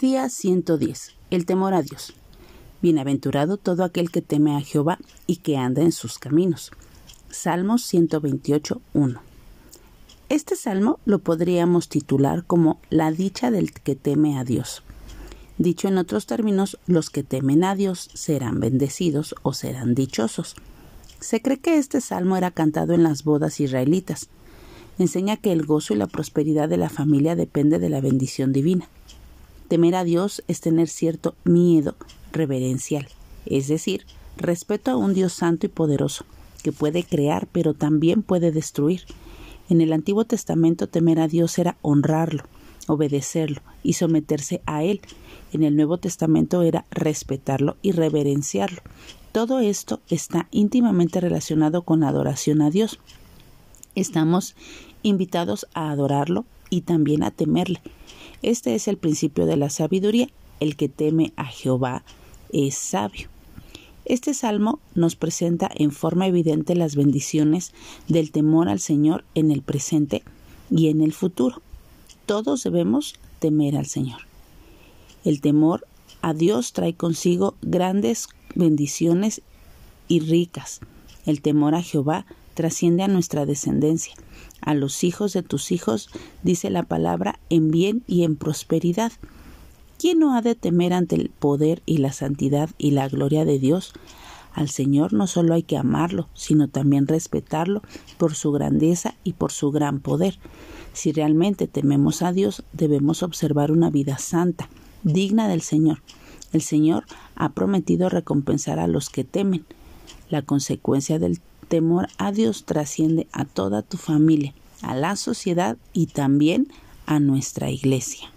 Día 110. El temor a Dios. Bienaventurado todo aquel que teme a Jehová y que anda en sus caminos. Salmos 128, 1. Este salmo lo podríamos titular como la dicha del que teme a Dios. Dicho en otros términos, los que temen a Dios serán bendecidos o serán dichosos. Se cree que este salmo era cantado en las bodas israelitas. Enseña que el gozo y la prosperidad de la familia depende de la bendición divina. Temer a Dios es tener cierto miedo reverencial, es decir, respeto a un Dios santo y poderoso, que puede crear pero también puede destruir. En el Antiguo Testamento temer a Dios era honrarlo, obedecerlo y someterse a Él. En el Nuevo Testamento era respetarlo y reverenciarlo. Todo esto está íntimamente relacionado con la adoración a Dios. Estamos invitados a adorarlo y también a temerle. Este es el principio de la sabiduría. El que teme a Jehová es sabio. Este salmo nos presenta en forma evidente las bendiciones del temor al Señor en el presente y en el futuro. Todos debemos temer al Señor. El temor a Dios trae consigo grandes bendiciones y ricas. El temor a Jehová trasciende a nuestra descendencia, a los hijos de tus hijos, dice la palabra, en bien y en prosperidad. ¿Quién no ha de temer ante el poder y la santidad y la gloria de Dios? Al Señor no solo hay que amarlo, sino también respetarlo por su grandeza y por su gran poder. Si realmente tememos a Dios, debemos observar una vida santa, digna del Señor. El Señor ha prometido recompensar a los que temen. La consecuencia del temor a Dios trasciende a toda tu familia, a la sociedad y también a nuestra iglesia.